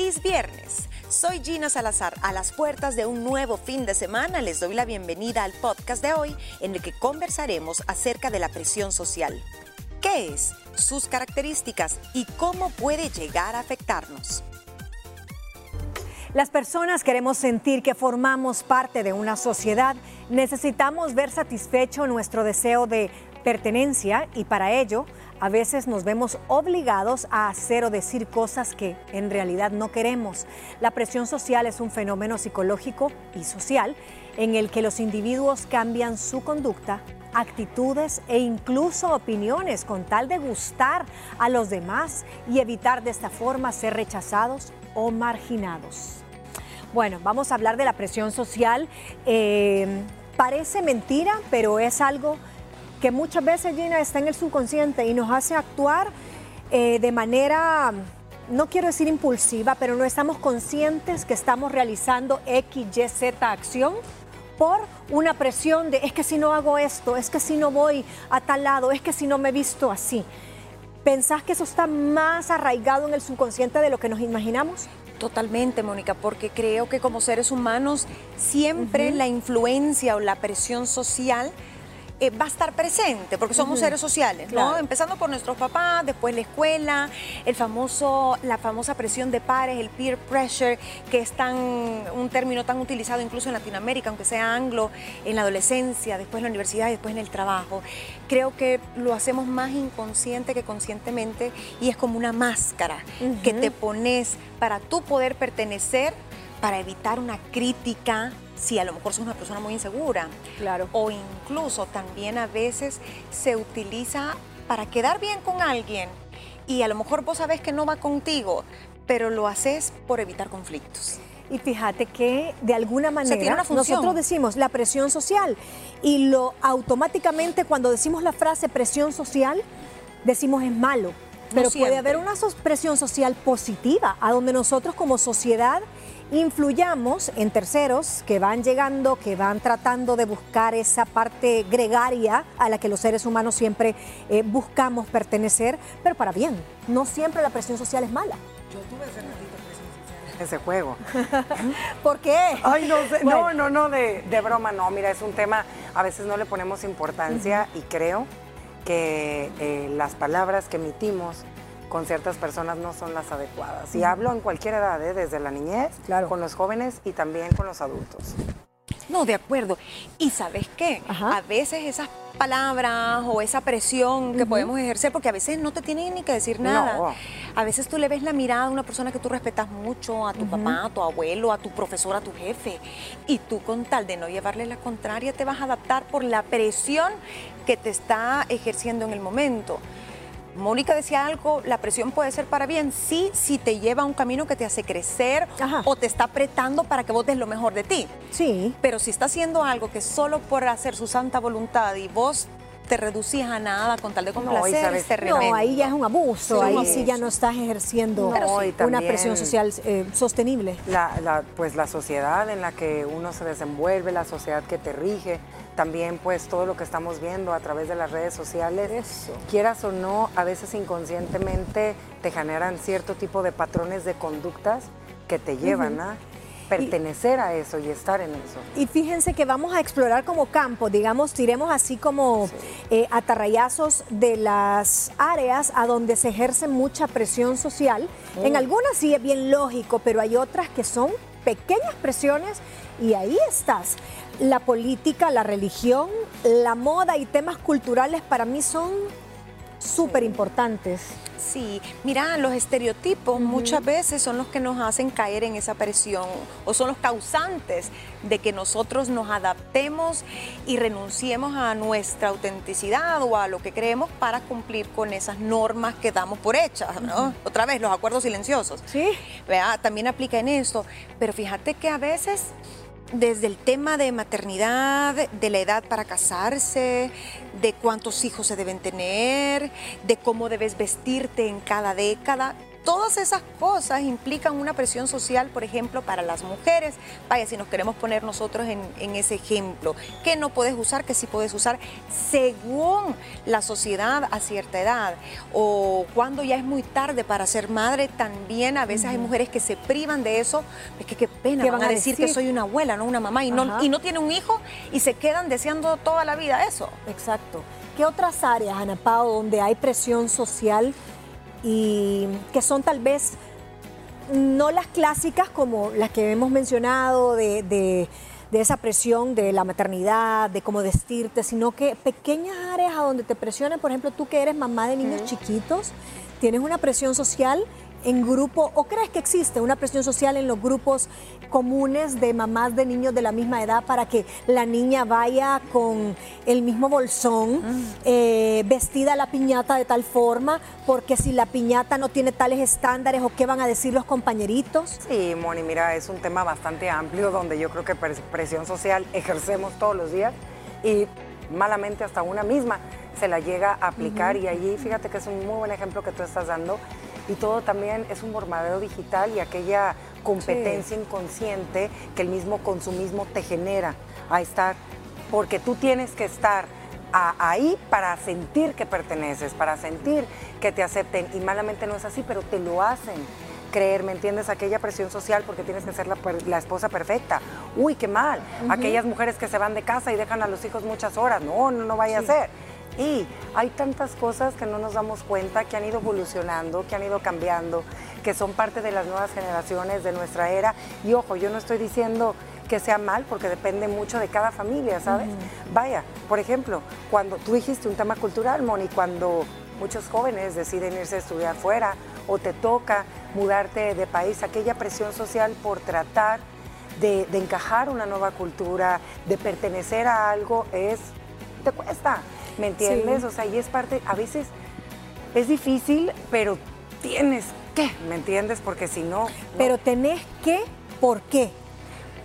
Feliz viernes. Soy Gina Salazar. A las puertas de un nuevo fin de semana les doy la bienvenida al podcast de hoy en el que conversaremos acerca de la presión social. ¿Qué es? Sus características y cómo puede llegar a afectarnos. Las personas queremos sentir que formamos parte de una sociedad. Necesitamos ver satisfecho nuestro deseo de pertenencia y para ello a veces nos vemos obligados a hacer o decir cosas que en realidad no queremos. La presión social es un fenómeno psicológico y social en el que los individuos cambian su conducta, actitudes e incluso opiniones con tal de gustar a los demás y evitar de esta forma ser rechazados o marginados. Bueno, vamos a hablar de la presión social. Eh, parece mentira, pero es algo que muchas veces, Gina, está en el subconsciente y nos hace actuar eh, de manera, no quiero decir impulsiva, pero no estamos conscientes que estamos realizando X, Y, Z acción por una presión de es que si no hago esto, es que si no voy a tal lado, es que si no me he visto así. ¿Pensás que eso está más arraigado en el subconsciente de lo que nos imaginamos? Totalmente, Mónica, porque creo que como seres humanos siempre la influencia o la presión social eh, va a estar presente, porque somos seres sociales, ¿no? Empezando por nuestros papás, después la escuela, el famoso, la famosa presión de pares, el peer pressure, que es tan, un término tan utilizado incluso en Latinoamérica, aunque sea anglo, en la adolescencia, después en la universidad y después en el trabajo. Creo que lo hacemos más inconsciente que conscientemente y es como una máscara que te pones para tú poder pertenecer, para evitar una crítica, si a lo mejor sos una persona muy insegura. Claro. O incluso también a veces se utiliza para quedar bien con alguien y a lo mejor vos sabés que no va contigo, pero lo haces por evitar conflictos. Y fíjate que de alguna manera nosotros decimos la presión social y lo automáticamente cuando decimos la frase presión social decimos es malo. Pero puede haber una presión social positiva, a donde nosotros como sociedad influyamos en terceros que van llegando, que van tratando de buscar esa parte gregaria a la que los seres humanos siempre eh, buscamos pertenecer, pero para bien. No siempre la presión social es mala. Yo tuve ese ratito presión social. Ese juego. ¿Por qué? Ay, no, no, no, no, de, broma, no. Mira, es un tema, a veces no le ponemos importancia y creo que eh, las palabras que emitimos con ciertas personas no son las adecuadas. Y hablo en cualquier edad, ¿eh? desde la niñez, con los jóvenes y también con los adultos. No, de acuerdo. Y sabes qué, a veces esas palabras o esa presión que podemos ejercer, porque a veces no te tienen ni que decir nada. A veces tú le ves la mirada a una persona que tú respetas mucho, a tu papá, a tu abuelo, a tu profesor, a tu jefe, y tú con tal de no llevarle la contraria te vas a adaptar por la presión que te está ejerciendo en el momento. Mónica decía algo, la presión puede ser para bien, sí, si te lleva a un camino que te hace crecer o te está apretando para que votes lo mejor de ti. Sí. Pero si está haciendo algo que solo por hacer su santa voluntad y vos te reducías a nada con tal de complacer, no, no, ahí ya es un abuso, ahí sí ya no estás ejerciendo una presión social eh, sostenible. La, pues la sociedad en la que uno se desenvuelve, la sociedad que te rige, también pues todo lo que estamos viendo a través de las redes sociales, quieras o no, a veces inconscientemente te generan cierto tipo de patrones de conductas que te llevan a pertenecer a eso y estar en eso. Y fíjense que vamos a explorar como campo, digamos, tiremos así como eh, atarrayazos de las áreas a donde se ejerce mucha presión social. En algunas sí es bien lógico, pero hay otras que son pequeñas presiones y ahí estás. La política, la religión, la moda y temas culturales para mí son súper importantes. Sí, mira, los estereotipos muchas veces son los que nos hacen caer en esa presión o son los causantes de que nosotros nos adaptemos y renunciemos a nuestra autenticidad o a lo que creemos para cumplir con esas normas que damos por hechas, ¿no? Otra vez, los acuerdos silenciosos. Sí. Vea, también aplica en esto, pero fíjate que a veces desde el tema de maternidad, de la edad para casarse, de cuántos hijos se deben tener, de cómo debes vestirte en cada década. Todas esas cosas implican una presión social, por ejemplo, para las mujeres. Vaya, si nos queremos poner nosotros en, en ese ejemplo, que no puedes usar, que sí puedes usar, según la sociedad a cierta edad, o cuando ya es muy tarde para ser madre, también a veces hay mujeres que se privan de eso, es que qué pena, van, a decir, que soy una abuela, no una mamá, y no, y no tiene un hijo, y se quedan deseando toda la vida eso. Exacto. ¿Qué otras áreas, Ana Pao, donde hay presión social y que son tal vez no las clásicas como las que hemos mencionado de, esa presión de la maternidad, de cómo vestirte, sino que pequeñas áreas a donde te presionan, por ejemplo, tú que eres mamá de niños chiquitos, tienes una presión social en grupo o crees que existe una presión social en los grupos comunes de mamás de niños de la misma edad para que la niña vaya con el mismo bolsón, mm. eh, vestida la piñata de tal forma, porque si la piñata no tiene tales estándares o qué van a decir los compañeritos? Sí, Moni, mira, es un tema bastante amplio donde yo creo que presión social ejercemos todos los días y malamente hasta una misma se la llega a aplicar y allí fíjate que es un muy buen ejemplo que tú estás dando y todo también es un bombardeo digital y aquella competencia inconsciente que el mismo consumismo te genera a estar, porque tú tienes que estar ahí para sentir que perteneces, para sentir que te acepten y malamente no es así, pero te lo hacen creer, ¿me entiendes? Aquella presión social porque tienes que ser la, esposa perfecta. Uy, qué mal. Aquellas mujeres que se van de casa y dejan a los hijos muchas horas. No, no, no vaya a ser. Y hay tantas cosas que no nos damos cuenta, que han ido evolucionando, que han ido cambiando, que son parte de las nuevas generaciones de nuestra era. Y ojo, yo no estoy diciendo que sea mal porque depende mucho de cada familia, ¿sabes? Vaya, por ejemplo, cuando tú dijiste un tema cultural, Moni, cuando muchos jóvenes deciden irse a estudiar fuera o te toca mudarte de país, aquella presión social por tratar de, de encajar una nueva cultura, de pertenecer a algo, es, te cuesta. ¿Me entiendes? O sea, y es parte, a veces es difícil, pero tienes que, ¿me entiendes? Porque si no... Pero tenés que, ¿por qué?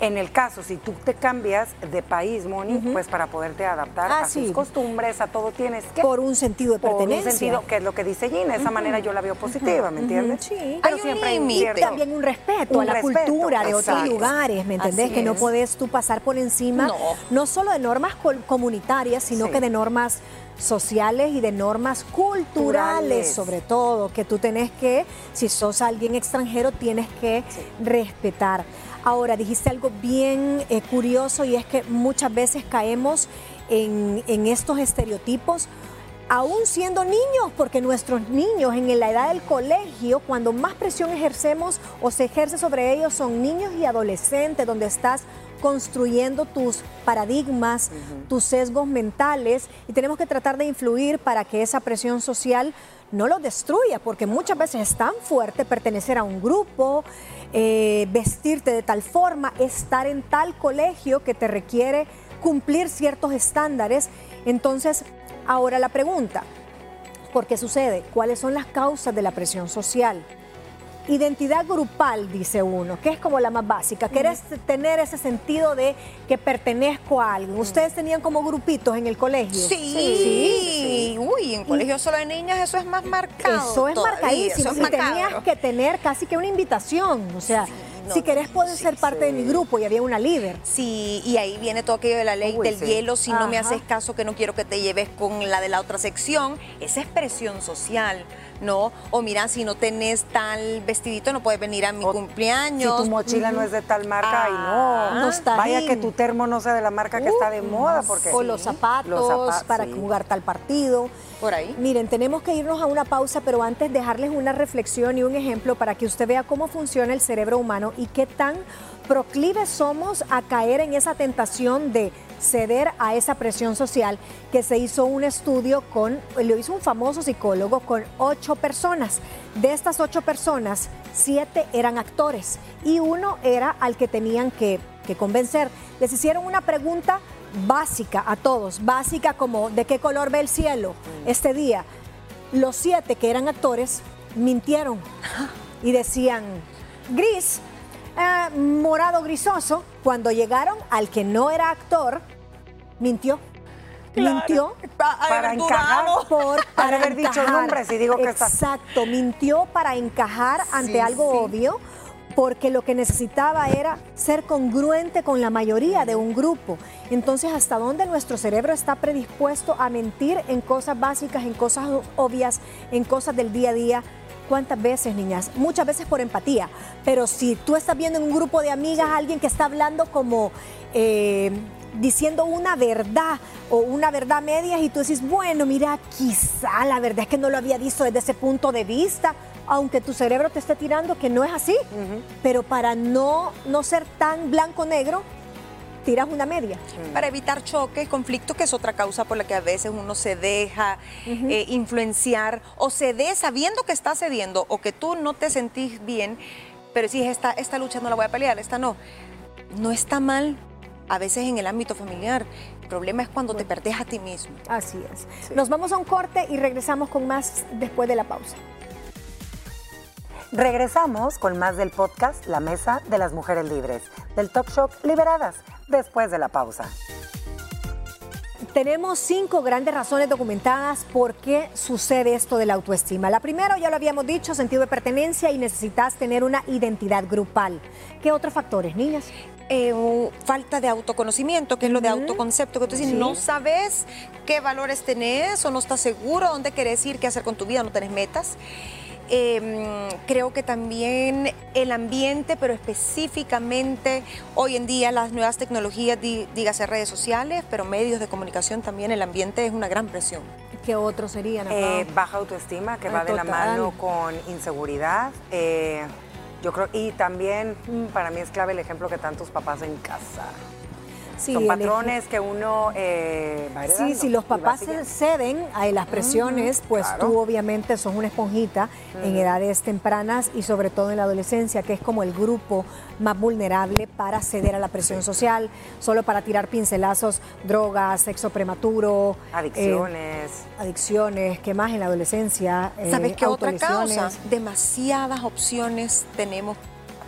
En el caso, si tú te cambias de país, Moni, pues para poderte adaptar ah, a sus costumbres, a todo tienes que... Por un sentido de pertenencia. Por un sentido, que es lo que dice Gina, de esa manera yo la veo positiva, ¿me entiendes? Sí. Pero siempre hay También un respeto a la cultura de otros lugares, ¿me entendés? que no puedes tú pasar por encima, no, solo de normas comunitarias, sino que de normas sociales y de normas culturales, sobre todo, que tú tenés que, si sos alguien extranjero, tienes que respetar. Ahora, dijiste algo bien eh, curioso y es que muchas veces caemos en, estos estereotipos aún siendo niños, porque nuestros niños en la edad del colegio, cuando más presión ejercemos o se ejerce sobre ellos, son niños y adolescentes, donde estás construyendo tus paradigmas, tus sesgos mentales, y tenemos que tratar de influir para que esa presión social no lo destruya, porque muchas veces es tan fuerte pertenecer a un grupo, eh, vestirte de tal forma, estar en tal colegio que te requiere cumplir ciertos estándares. Entonces, ahora la pregunta, ¿por qué sucede? ¿Cuáles son las causas de la presión social? Identidad grupal, dice uno, que es como la más básica. Quieres tener ese sentido de que pertenezco a alguien. ¿Ustedes tenían como grupitos en el colegio? Sí. sí. Uy, en colegio solo de niñas eso es más marcado. Eso es marcadísimo. y tenías que tener casi que una invitación. O sea, si querés puedes ser parte de mi grupo y había una líder. Sí, y ahí viene todo aquello de la ley del hielo, si no me haces caso que no quiero que te lleves con la de la otra sección, esa es presión social. ¿No? O mira, si no tenés tal vestidito, no puedes venir a mi cumpleaños. Si tu mochila no es de tal marca, y no. no está Vaya que tu termo no sea de la marca que está de moda. porque O los zapatos, para jugar tal partido. Por ahí. Miren, tenemos que irnos a una pausa, pero antes dejarles una reflexión y un ejemplo para que usted vea cómo funciona el cerebro humano y qué tan proclives somos a caer en esa tentación de ceder a esa presión social que se hizo un estudio con, lo hizo un famoso psicólogo con ocho personas. De estas ocho personas, siete eran actores y uno era al que tenían que, que convencer. Les hicieron una pregunta básica a todos, básica como ¿de qué color ve el cielo este día? Los siete que eran actores mintieron y decían gris eh, morado grisoso, cuando llegaron al que no era actor, mintió. Mintió para encajar. Por, para haber dicho nombres y digo que está. Exacto, mintió para encajar ante algo obvio porque lo que necesitaba era ser congruente con la mayoría de un grupo. Entonces, ¿hasta dónde nuestro cerebro está predispuesto a mentir en cosas básicas, en cosas obvias, en cosas del día a día? ¿Cuántas veces, niñas? Muchas veces por empatía, pero si tú estás viendo en un grupo de amigas a alguien que está hablando como... Eh, diciendo una verdad o una verdad media y tú dices, bueno, mira, quizá la verdad es que no lo había visto desde ese punto de vista, aunque tu cerebro te esté tirando que no es así, pero para no, no ser tan blanco-negro, tiras una media. Para evitar choques, conflictos, que es otra causa por la que a veces uno se deja eh, influenciar o cede sabiendo que está cediendo o que tú no te sentís bien, pero si esta, esta lucha no la voy a pelear, esta no. No está mal a veces en el ámbito familiar. El problema es cuando te perdés a ti mismo. Así es. Nos vamos a un corte y regresamos con más después de la pausa. Regresamos con más del podcast La Mesa de las Mujeres Libres, del Talk Show Liberadas, después de la pausa. Tenemos cinco grandes razones documentadas por qué sucede esto de la autoestima. La primera, ya lo habíamos dicho, sentido de pertenencia y necesitas tener una identidad grupal. ¿Qué otros factores, niñas? Eh, falta de autoconocimiento, que es lo de autoconcepto, que tú dices, no sabes qué valores tenés o no estás seguro dónde querés ir, qué hacer con tu vida, no tenés metas. Em, creo que también el ambiente, pero específicamente hoy en día las nuevas tecnologías, dígase redes sociales, pero medios de comunicación también, el ambiente es una gran presión. ¿Qué otros serían? Eh, baja autoestima, que va de la mano con inseguridad. Eh, yo creo, y también mm, para mí es clave el ejemplo que tantos papás en casa. Son patrones que uno eh, va Sí, si los papás ceden a las presiones, pues tú obviamente sos una esponjita en edades tempranas y sobre todo en la adolescencia, que es como el grupo más vulnerable para ceder a la presión social, solo para tirar pincelazos, drogas, sexo prematuro. Eh, adicciones. adicciones, ¿qué más en la adolescencia? ¿Sabes qué otra causa? Demasiadas opciones tenemos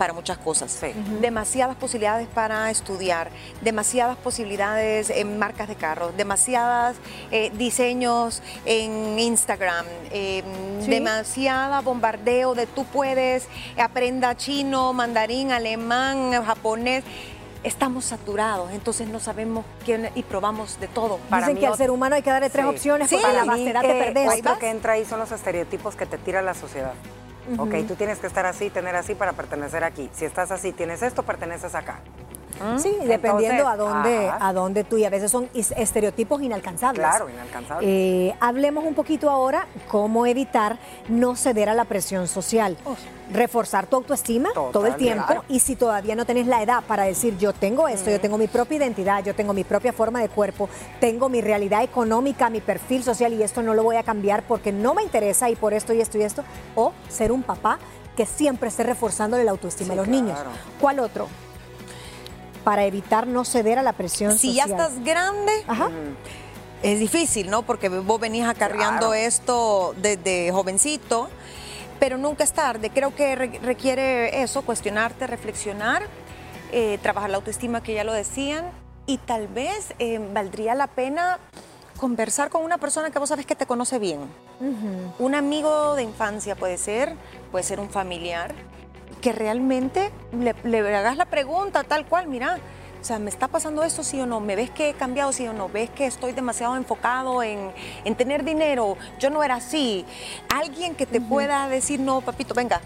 para muchas cosas. Demasiadas posibilidades para estudiar, demasiadas posibilidades en marcas de carros, demasiadas eh, diseños en Instagram, eh, demasiada bombardeo de tú puedes, aprenda chino, mandarín, alemán, japonés estamos saturados, entonces no sabemos quién y probamos de todo. Para Dicen que al ser humano hay que darle tres opciones porque la vastedad te perdés. Lo que entra ahí son los estereotipos que te tira la sociedad. Ok, tú tienes que estar así, tener así para pertenecer aquí. Si estás así, tienes esto, perteneces acá. Sí, dependiendo a dónde, a dónde tú y a veces son estereotipos inalcanzables. Claro, inalcanzables. Eh, hablemos un poquito ahora cómo evitar no ceder a la presión social. Reforzar tu autoestima todo el tiempo y si todavía no tenés la edad para decir yo tengo esto, yo tengo mi propia identidad, yo tengo mi propia forma de cuerpo, tengo mi realidad económica, mi perfil social y esto no lo voy a cambiar porque no me interesa y por esto y esto y esto. O ser un papá que siempre esté reforzando la autoestima de los niños. ¿Cuál otro? Para evitar no ceder a la presión si ya estás grande, es difícil, ¿no? Porque vos venís acarreando esto desde jovencito, pero nunca es tarde. Creo que requiere eso, cuestionarte, reflexionar, eh, trabajar la autoestima, que ya lo decían, y tal vez eh, valdría la pena conversar con una persona que vos sabes que te conoce bien. Un amigo de infancia puede ser, puede ser un familiar que realmente le, hagas la pregunta tal cual, mira, o sea, ¿me está pasando esto sí o no? ¿Me ves que he cambiado sí o no? ¿Ves que estoy demasiado enfocado en, tener dinero? Yo no era así. Alguien que te pueda decir, no, papito, venga,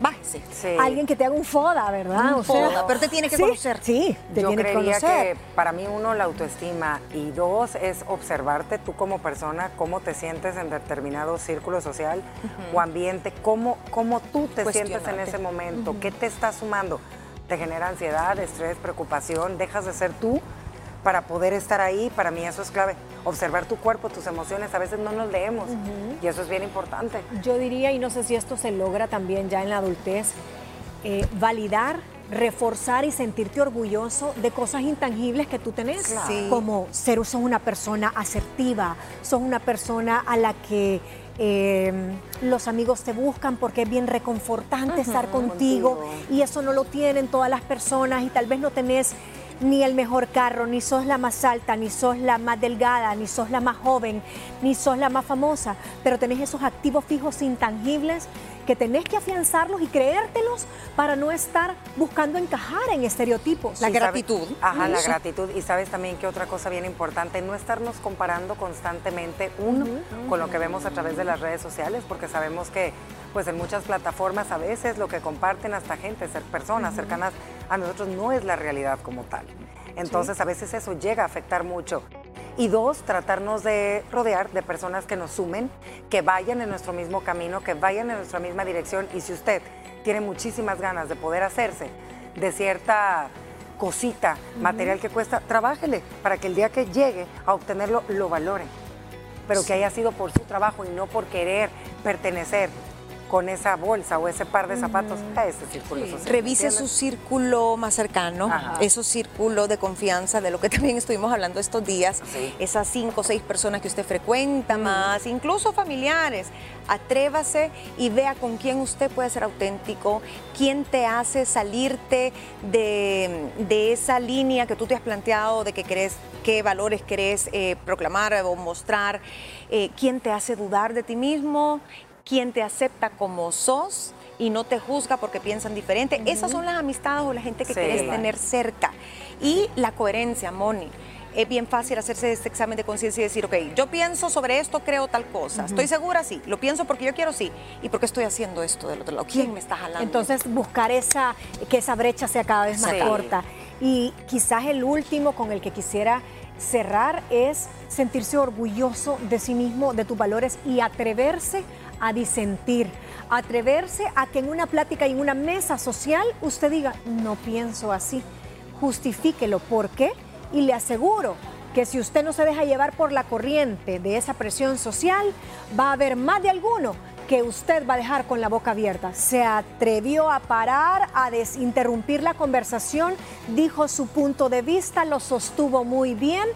bájese. Alguien que te haga un foda, ¿verdad? Un foda, pero te tiene que conocer. Sí, te Yo tiene que conocer. que para mí uno la autoestima y dos es observarte tú como persona, cómo te sientes en determinado círculo social o ambiente, cómo, cómo tú te sientes en ese momento, qué te está sumando. Te genera ansiedad, estrés, preocupación, dejas de ser tú para poder estar ahí, para mí eso es clave. Observar tu cuerpo, tus emociones, a veces no nos leemos y eso es bien importante. Yo diría, y no sé si esto se logra también ya en la adultez, eh, validar, reforzar y sentirte orgulloso de cosas intangibles que tú tenés, como ser sos una persona asertiva, sos una persona a la que em, los amigos te buscan porque es bien reconfortante estar contigo, y eso no lo tienen todas las personas y tal vez no tenés ni el mejor carro, ni sos la más alta, ni sos la más delgada, ni sos la más joven, ni sos la más famosa, pero tenés esos activos fijos intangibles que tenés que afianzarlos y creértelos para no estar buscando encajar en estereotipos. La gratitud. ajá, la gratitud. Y sabes también que otra cosa bien importante, no estarnos comparando constantemente uno con lo que vemos a través de las redes sociales, porque sabemos que pues en muchas plataformas a veces lo que comparten hasta gente, ser personas cercanas a nosotros no es la realidad como tal. Entonces a veces eso llega a afectar mucho. Y dos, tratarnos de rodear de personas que nos sumen, que vayan en nuestro mismo camino, que vayan en nuestra misma dirección. Y si usted tiene muchísimas ganas de poder hacerse de cierta cosita, material que cuesta, trabájele para que el día que llegue a obtenerlo lo valore. Pero que haya sido por su trabajo y no por querer pertenecer con esa bolsa o ese par de zapatos a ese círculo social. Revise su círculo más cercano, esos círculos de confianza de lo que también estuvimos hablando estos días, esas cinco o seis personas que usted frecuenta más, incluso familiares. Atrévase y vea con quién usted puede ser auténtico, quién te hace salirte de, esa línea que tú te has planteado de que querés, qué valores querés eh, proclamar o mostrar, eh, quién te hace dudar de ti mismo quien te acepta como sos y no te juzga porque piensan diferente. Esas son las amistades o la gente que quieres tener cerca. Y la coherencia, Moni. Es bien fácil hacerse este examen de conciencia y decir, ok, yo pienso sobre esto, creo tal cosa. ¿Estoy segura? Sí. ¿Lo pienso porque yo quiero? Sí. ¿Y por qué estoy haciendo esto del otro lado? ¿Quién me está jalando? Entonces, buscar esa, que esa brecha sea cada vez más corta. Y quizás el último con el que quisiera cerrar es sentirse orgulloso de sí mismo, de tus valores y atreverse a disentir, atreverse a que en una plática y en una mesa social usted diga, no pienso así, justifíquelo, ¿por qué? Y le aseguro que si usted no se deja llevar por la corriente de esa presión social, va a haber más de alguno que usted va a dejar con la boca abierta. Se atrevió a parar, a desinterrumpir la conversación, dijo su punto de vista, lo sostuvo muy bien.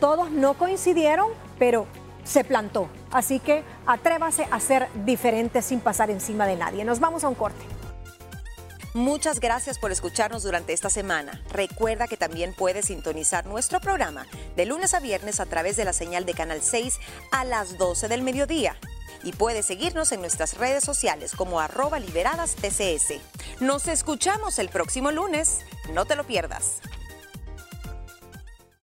Todos no coincidieron, pero se plantó. Así que atrévase a ser diferente sin pasar encima de nadie. Nos vamos a un corte. Muchas gracias por escucharnos durante esta semana. Recuerda que también puedes sintonizar nuestro programa de lunes a viernes a través de la señal de Canal 6 a las 12 del mediodía. Y puedes seguirnos en nuestras redes sociales como arroba liberadas TCS. Nos escuchamos el próximo lunes. No te lo pierdas.